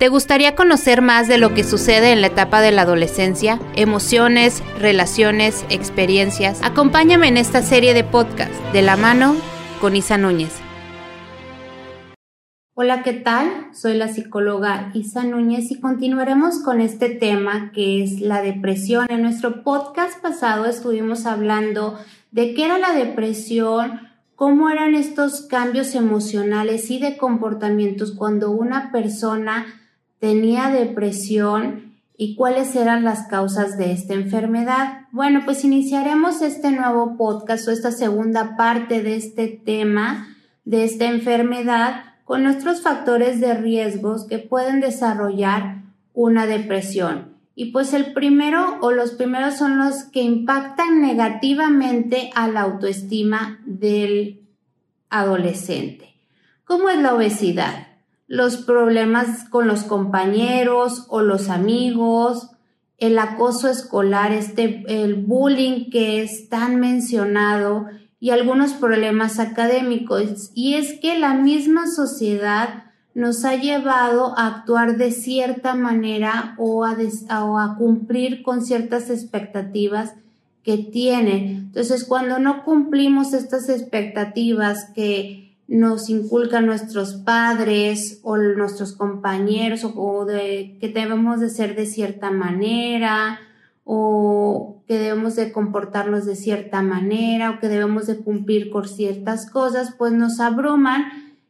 ¿Te gustaría conocer más de lo que sucede en la etapa de la adolescencia? Emociones, relaciones, experiencias. Acompáñame en esta serie de podcast de la mano con Isa Núñez. Hola, ¿qué tal? Soy la psicóloga Isa Núñez y continuaremos con este tema que es la depresión. En nuestro podcast pasado estuvimos hablando de qué era la depresión, cómo eran estos cambios emocionales y de comportamientos cuando una persona tenía depresión y cuáles eran las causas de esta enfermedad. Bueno, pues iniciaremos este nuevo podcast o esta segunda parte de este tema, de esta enfermedad, con nuestros factores de riesgos que pueden desarrollar una depresión. Y pues el primero o los primeros son los que impactan negativamente a la autoestima del adolescente. ¿Cómo es la obesidad? Los problemas con los compañeros o los amigos, el acoso escolar, este, el bullying que es tan mencionado y algunos problemas académicos. Y es que la misma sociedad nos ha llevado a actuar de cierta manera o a, o a cumplir con ciertas expectativas que tiene. Entonces, cuando no cumplimos estas expectativas que nos inculcan nuestros padres o nuestros compañeros o, de que debemos de ser de cierta manera o que debemos de comportarnos de cierta manera o que debemos de cumplir con ciertas cosas, pues nos abruman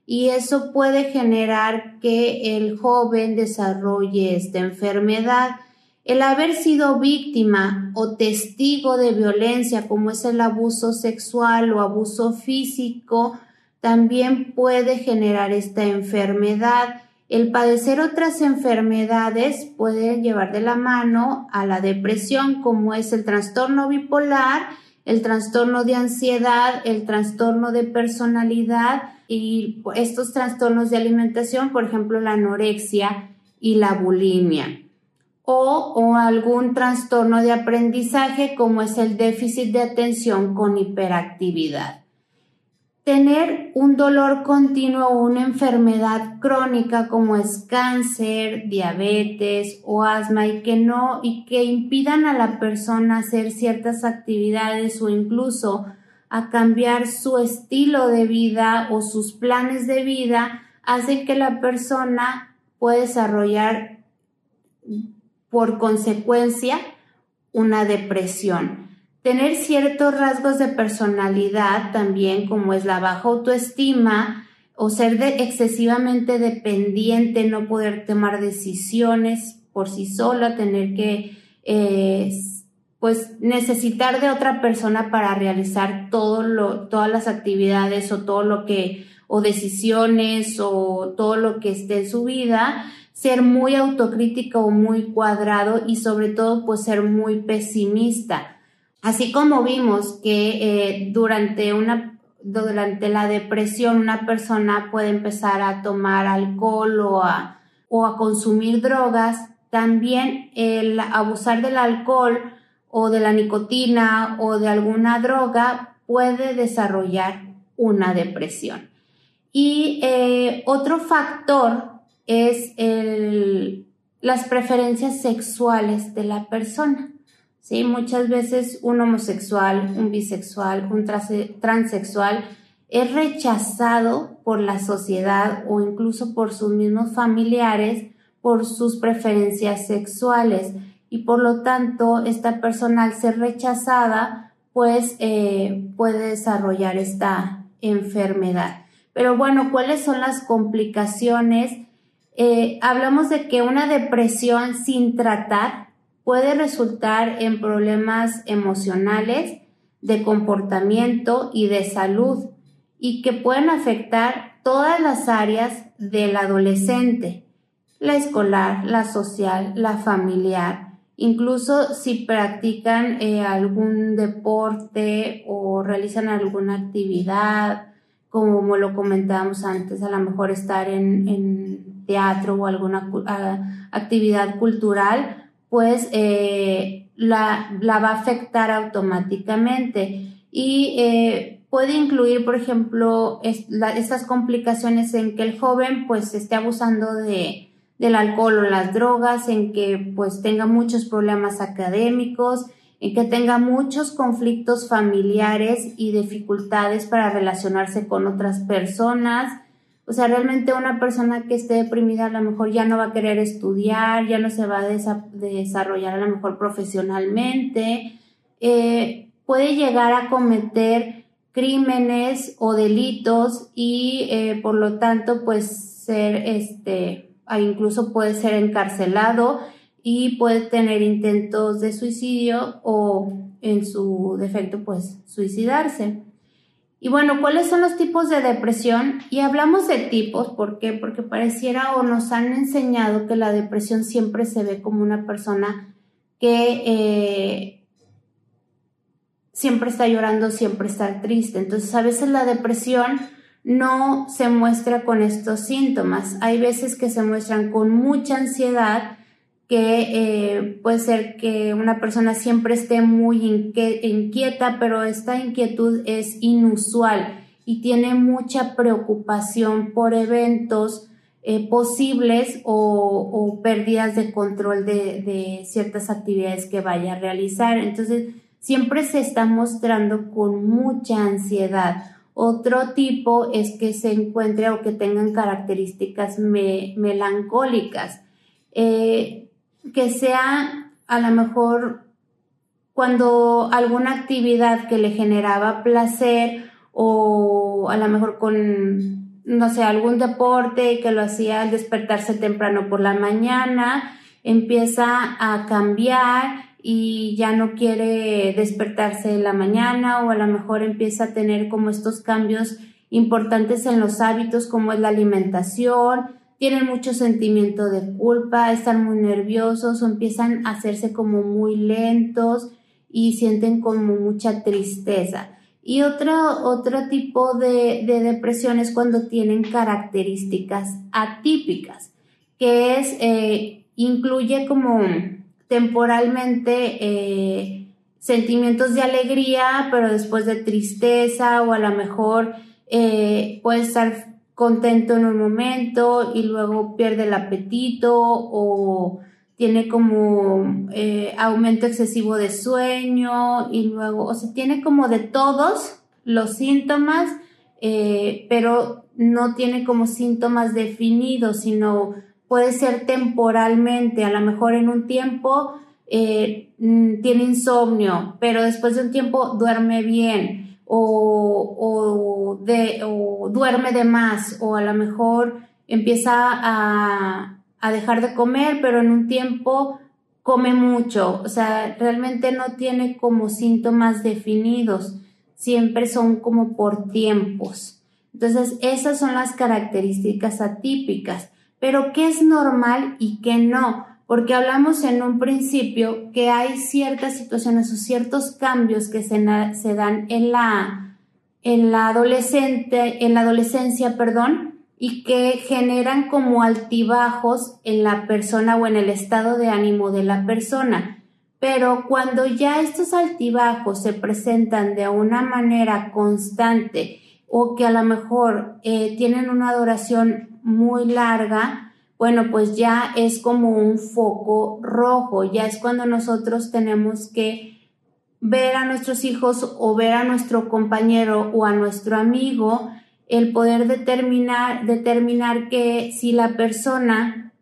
y eso puede generar que el joven desarrolle esta enfermedad. El haber sido víctima o testigo de violencia como es el abuso sexual o abuso físico, también puede generar esta enfermedad. El padecer otras enfermedades puede llevar de la mano a la depresión, como es el trastorno bipolar, el trastorno de ansiedad, el trastorno de personalidad y estos trastornos de alimentación, por ejemplo, la anorexia y la bulimia. O, o algún trastorno de aprendizaje como es el déficit de atención con hiperactividad tener un dolor continuo o una enfermedad crónica como es cáncer, diabetes o asma y que no y que impidan a la persona hacer ciertas actividades o incluso a cambiar su estilo de vida o sus planes de vida hace que la persona pueda desarrollar por consecuencia una depresión. Tener ciertos rasgos de personalidad también, como es la baja autoestima o ser excesivamente dependiente, no poder tomar decisiones por sí sola, tener que, eh, pues, necesitar de otra persona para realizar todo lo, todas las actividades o todo lo que, o decisiones o todo lo que esté en su vida, ser muy autocrítico o muy cuadrado y sobre todo, pues, ser muy pesimista Así como vimos que eh, durante una durante la depresión una persona puede empezar a tomar alcohol o a, o a consumir drogas, también el abusar del alcohol o de la nicotina o de alguna droga puede desarrollar una depresión. Y eh, otro factor es el, las preferencias sexuales de la persona. ¿Sí? Muchas veces un homosexual, un bisexual, un transexual es rechazado por la sociedad o incluso por sus mismos familiares por sus preferencias sexuales y por lo tanto esta persona al ser rechazada pues eh, puede desarrollar esta enfermedad. Pero bueno, ¿cuáles son las complicaciones? Eh, hablamos de que una depresión sin tratar puede resultar en problemas emocionales, de comportamiento y de salud y que pueden afectar todas las áreas del adolescente, la escolar, la social, la familiar, incluso si practican eh, algún deporte o realizan alguna actividad, como lo comentábamos antes, a lo mejor estar en, en teatro o alguna actividad cultural, pues eh, la, va a afectar automáticamente y eh, puede incluir, por ejemplo, estas complicaciones en que el joven pues esté abusando de, del alcohol o las drogas, en que pues tenga muchos problemas académicos, en que tenga muchos conflictos familiares y dificultades para relacionarse con otras personas. O sea, realmente una persona que esté deprimida a lo mejor ya no va a querer estudiar, ya no se va a desarrollar a lo mejor profesionalmente. Eh, puede llegar a cometer crímenes o delitos y eh, por lo tanto pues ser este incluso puede ser encarcelado y puede tener intentos de suicidio o en su defecto pues suicidarse. Y bueno, ¿cuáles son los tipos de depresión? Y hablamos de tipos, ¿por qué? Porque pareciera o nos han enseñado que la depresión siempre se ve como una persona que eh, siempre está llorando, siempre está triste. Entonces a veces la depresión no se muestra con estos síntomas. Hay veces que se muestran con mucha ansiedad, que eh, puede ser que una persona siempre esté muy inquieta, pero esta inquietud es inusual y tiene mucha preocupación por eventos eh, posibles o, pérdidas de control de, ciertas actividades que vaya a realizar. Entonces, siempre se está mostrando con mucha ansiedad. Otro tipo es que se encuentre o que tengan características melancólicas. Eh, que sea a lo mejor cuando alguna actividad que le generaba placer o a lo mejor con, no sé, algún deporte que lo hacía al despertarse temprano por la mañana, empieza a cambiar y ya no quiere despertarse en la mañana o a lo mejor empieza a tener como estos cambios importantes en los hábitos como es la alimentación, tienen mucho sentimiento de culpa, están muy nerviosos o empiezan a hacerse como muy lentos y sienten como mucha tristeza. Y otro, otro tipo de, depresión es cuando tienen características atípicas, que es, eh, incluye como temporalmente eh, sentimientos de alegría, pero después de tristeza o a lo mejor eh, puede estar contento en un momento y luego pierde el apetito o tiene como eh, aumento excesivo de sueño y luego, o sea, tiene como de todos los síntomas, eh, pero no tiene como síntomas definidos, sino puede ser temporalmente, a lo mejor en un tiempo eh, mm, tiene insomnio, pero después de un tiempo duerme bien o, de, o duerme de más o a lo mejor empieza a, a dejar de comer, pero en un tiempo come mucho, o sea, realmente no tiene como síntomas definidos, siempre son como por tiempos. Entonces, esas son las características atípicas, pero ¿qué es normal y qué no? Porque hablamos en un principio que hay ciertas situaciones o ciertos cambios que se, dan en la, en la adolescente, en la adolescencia, perdón, y que generan como altibajos en la persona o en el estado de ánimo de la persona. Pero cuando ya estos altibajos se presentan de una manera constante o que a lo mejor eh, tienen una duración muy larga, bueno, pues ya es como un foco rojo, ya es cuando nosotros tenemos que ver a nuestros hijos o ver a nuestro compañero o a nuestro amigo, el poder determinar, determinar que si la persona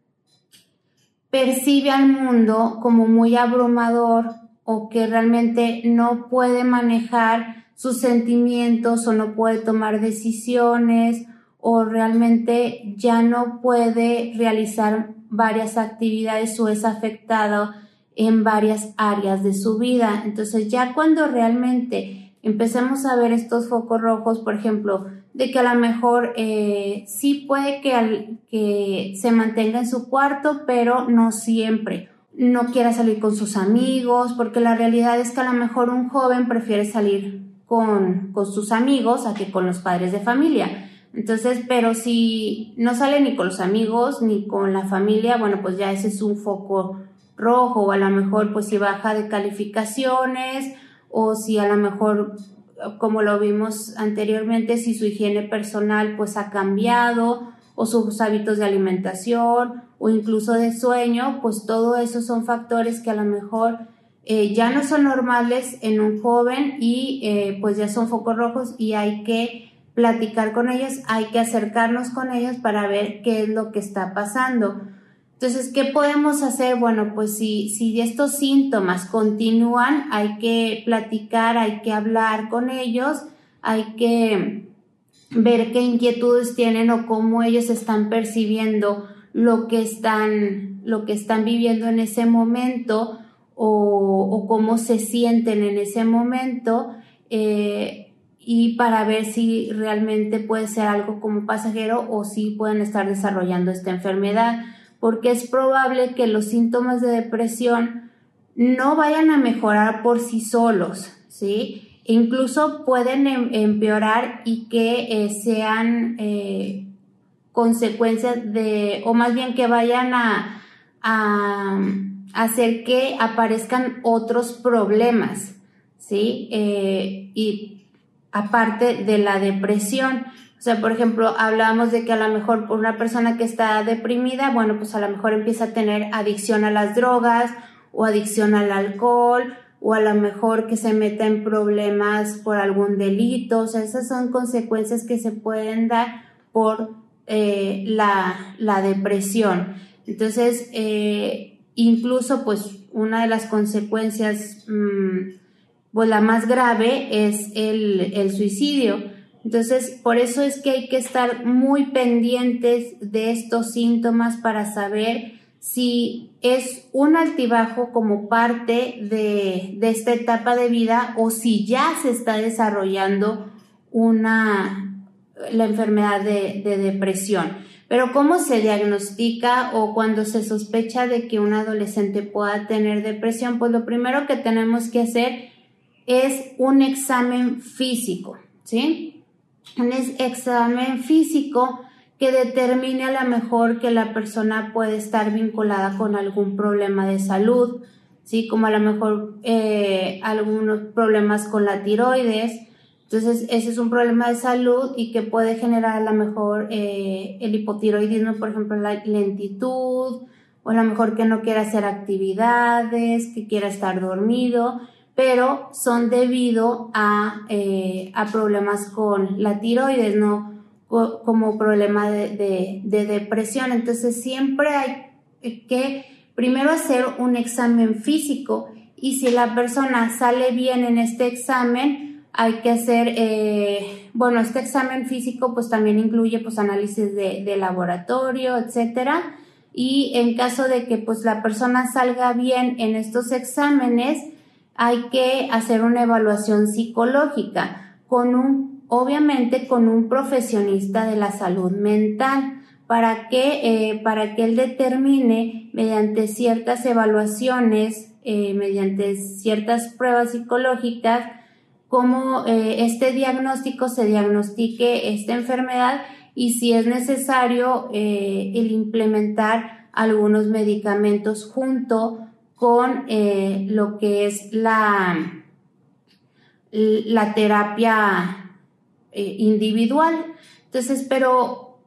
percibe al mundo como muy abrumador o que realmente no puede manejar sus sentimientos o no puede tomar decisiones o realmente ya no puede realizar varias actividades o es afectado en varias áreas de su vida. Entonces ya cuando realmente empecemos a ver estos focos rojos, por ejemplo, de que a lo mejor eh, sí puede que, se mantenga en su cuarto, pero no siempre. No quiera salir con sus amigos, porque la realidad es que a lo mejor un joven prefiere salir con sus amigos a que con los padres de familia. Entonces, pero si no sale ni con los amigos ni con la familia, bueno, pues ya ese es un foco rojo o a lo mejor pues si baja de calificaciones o si a lo mejor como lo vimos anteriormente, si su higiene personal pues ha cambiado o sus hábitos de alimentación o incluso de sueño, pues todo eso son factores que a lo mejor eh, ya no son normales en un joven y eh, pues ya son focos rojos y hay que platicar con ellos, hay que acercarnos con ellos para ver qué es lo que está pasando. Entonces, ¿qué podemos hacer? Bueno, pues si, si estos síntomas continúan, hay que platicar, hay que hablar con ellos, hay que ver qué inquietudes tienen o cómo ellos están percibiendo lo que están, lo que están viviendo en ese momento o, cómo se sienten en ese momento eh, y para ver si realmente puede ser algo como pasajero o si pueden estar desarrollando esta enfermedad, porque es probable que los síntomas de depresión no vayan a mejorar por sí solos, ¿sí? incluso pueden em, empeorar y que eh, sean eh, consecuencias de, o más bien que vayan a, a, hacer que aparezcan otros problemas, ¿sí? Eh, y aparte de la depresión. O sea, por ejemplo, hablábamos de que a lo mejor por una persona que está deprimida, bueno, pues a lo mejor empieza a tener adicción a las drogas o adicción al alcohol o a lo mejor que se meta en problemas por algún delito. O sea, esas son consecuencias que se pueden dar por eh, la, la, depresión. Entonces, eh, incluso pues una de las consecuencias, mm, pues la más grave es el, el suicidio. Entonces, por eso es que hay que estar muy pendientes de estos síntomas para saber si es un altibajo como parte de, esta etapa de vida o si ya se está desarrollando una, la enfermedad de, de depresión. Pero ¿cómo se diagnostica o cuando se sospecha de que un adolescente pueda tener depresión? Pues lo primero que tenemos que hacer es un examen físico, ¿sí? Un examen físico que determine a lo mejor que la persona puede estar vinculada con algún problema de salud, ¿sí? Como a lo mejor eh, algunos problemas con la tiroides. Entonces, ese es un problema de salud y que puede generar a lo mejor eh, el hipotiroidismo, por ejemplo, la lentitud, o a lo mejor que no quiera hacer actividades, que quiera estar dormido, pero son debido a, eh, a problemas con la tiroides, ¿no? como problema de, depresión. Entonces siempre hay que primero hacer un examen físico y si la persona sale bien en este examen, hay que hacer, eh, bueno, este examen físico pues también incluye pues análisis de, de, laboratorio, etcétera. Y en caso de que pues la persona salga bien en estos exámenes, hay que hacer una evaluación psicológica con un obviamente con un profesionista de la salud mental para que, eh, para que él determine mediante ciertas evaluaciones, eh, mediante ciertas pruebas psicológicas, cómo eh, este diagnóstico se diagnostique esta enfermedad y si es necesario el implementar algunos medicamentos junto con lo que es la, la terapia eh, individual. Entonces, pero,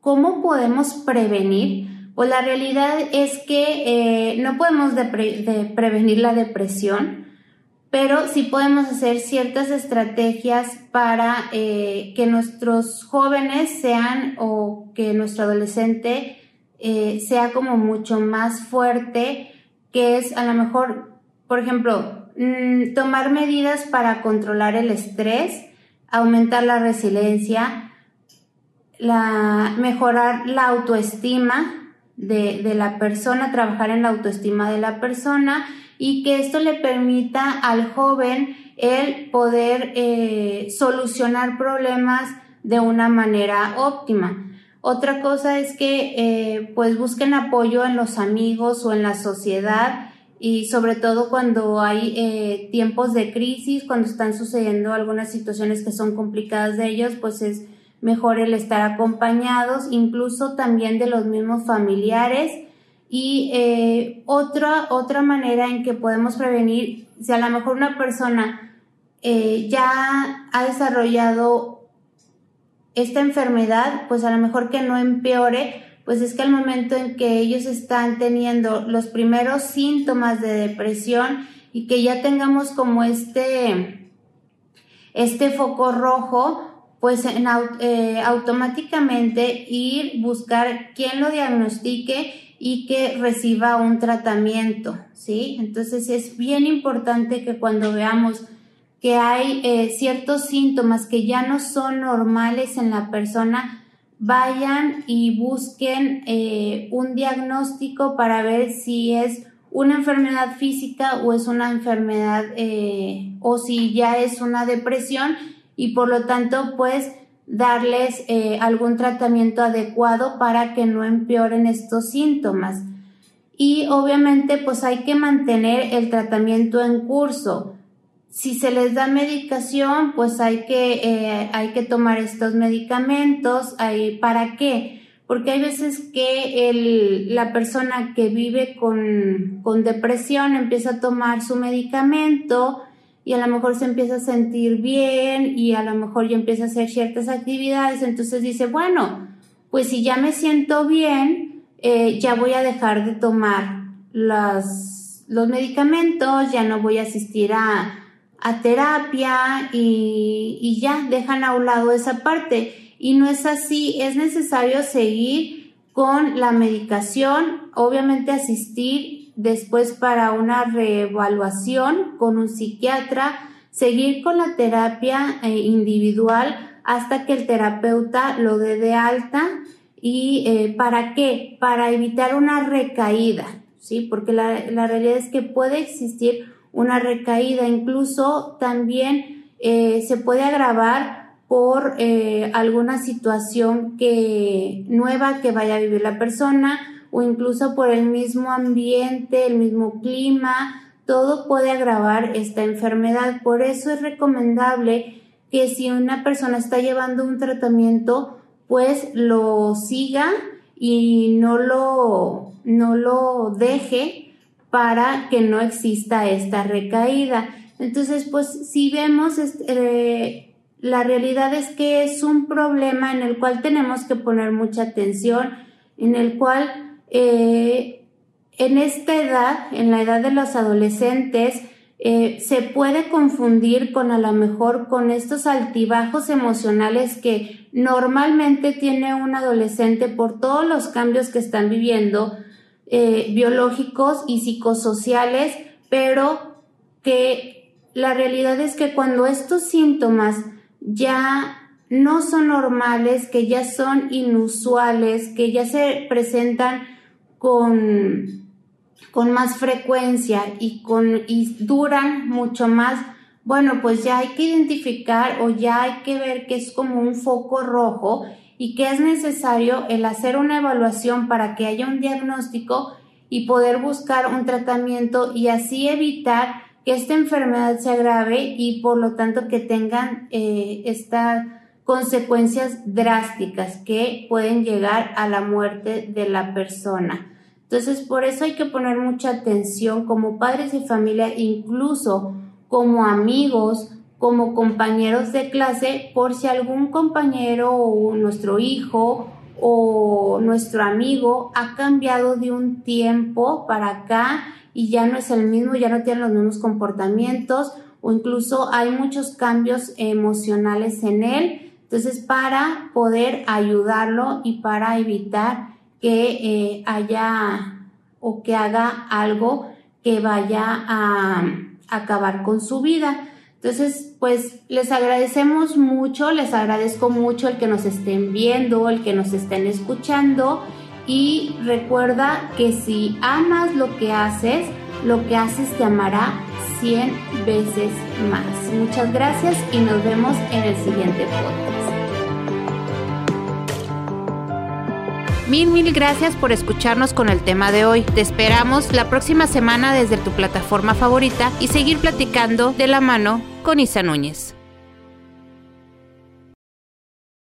¿cómo podemos prevenir? Pues la realidad es que eh, no podemos prevenir la depresión, pero sí podemos hacer ciertas estrategias para eh, que nuestros jóvenes sean o que nuestro adolescente sea como mucho más fuerte, que es a lo mejor, por ejemplo, mm, tomar medidas para controlar el estrés, aumentar la resiliencia, la, mejorar la autoestima de, la persona, trabajar en la autoestima de la persona y que esto le permita al joven el poder eh, solucionar problemas de una manera óptima. Otra cosa es que eh, pues busquen apoyo en los amigos o en la sociedad y sobre todo cuando hay eh, tiempos de crisis, cuando están sucediendo algunas situaciones que son complicadas de ellos, pues es mejor el estar acompañados, incluso también de los mismos familiares. Y eh, otra, otra manera en que podemos prevenir, si a lo mejor una persona ya ha desarrollado esta enfermedad, pues a lo mejor que no empeore, pues es que al momento en que ellos están teniendo los primeros síntomas de depresión y que ya tengamos como este, este foco rojo, pues en, eh, automáticamente ir buscar quién lo diagnostique y que reciba un tratamiento, ¿sí? Entonces es bien importante que cuando veamos que hay eh, ciertos síntomas que ya no son normales en la persona, vayan y busquen eh, un diagnóstico para ver si es una enfermedad física o es una enfermedad eh, o si ya es una depresión y por lo tanto pues darles algún tratamiento adecuado para que no empeoren estos síntomas. Y obviamente pues hay que mantener el tratamiento en curso si se les da medicación, pues hay que, eh, hay que tomar estos medicamentos. ¿Para qué? Porque hay veces que la persona que vive con, con depresión empieza a tomar su medicamento y a lo mejor se empieza a sentir bien y a lo mejor ya empieza a hacer ciertas actividades. Entonces dice, bueno, pues si ya me siento bien, eh, ya voy a dejar de tomar las, los medicamentos, ya no voy a asistir a, a terapia y, ya dejan a un lado esa parte. Y no es así, es necesario seguir con la medicación, obviamente asistir después para una reevaluación con un psiquiatra, seguir con la terapia eh, individual hasta que el terapeuta lo dé de alta. ¿Y eh, para qué? Para evitar una recaída, ¿sí? Porque la, la realidad es que puede existir una recaída, incluso también eh, se puede agravar por eh, alguna situación que nueva que vaya a vivir la persona o incluso por el mismo ambiente, el mismo clima, todo puede agravar esta enfermedad. Por eso es recomendable que si una persona está llevando un tratamiento, pues lo siga y no lo, no lo deje para que no exista esta recaída. Entonces, pues si vemos, eh, la realidad es que es un problema en el cual tenemos que poner mucha atención, en el cual eh, en esta edad, en la edad de los adolescentes, eh, se puede confundir con a lo mejor con estos altibajos emocionales que normalmente tiene un adolescente por todos los cambios que están viviendo, eh, biológicos y psicosociales, pero que la realidad es que cuando estos síntomas ya no son normales, que ya son inusuales, que ya se presentan con, con más frecuencia y, con, y duran mucho más, bueno, pues ya hay que identificar o ya hay que ver que es como un foco rojo y que es necesario el hacer una evaluación para que haya un diagnóstico y poder buscar un tratamiento y así evitar que esta enfermedad se agrave y por lo tanto que tengan eh, estas consecuencias drásticas que pueden llegar a la muerte de la persona. Entonces, por eso hay que poner mucha atención como padres y familia, incluso como amigos, como compañeros de clase por si algún compañero o nuestro hijo o nuestro amigo ha cambiado de un tiempo para acá y ya no es el mismo, ya no tiene los mismos comportamientos o incluso hay muchos cambios emocionales en él. Entonces, para poder ayudarlo y para evitar que eh, haya o que haga algo que vaya a acabar con su vida. Entonces, pues les agradecemos mucho, les agradezco mucho el que nos estén viendo, el que nos estén escuchando y recuerda que si amas lo que haces, lo que haces te amará 100 veces más. Muchas gracias y nos vemos en el siguiente podcast. Mil, mil gracias por escucharnos con el tema de hoy. Te esperamos la próxima semana desde tu plataforma favorita y seguir platicando de la mano con Isa Núñez.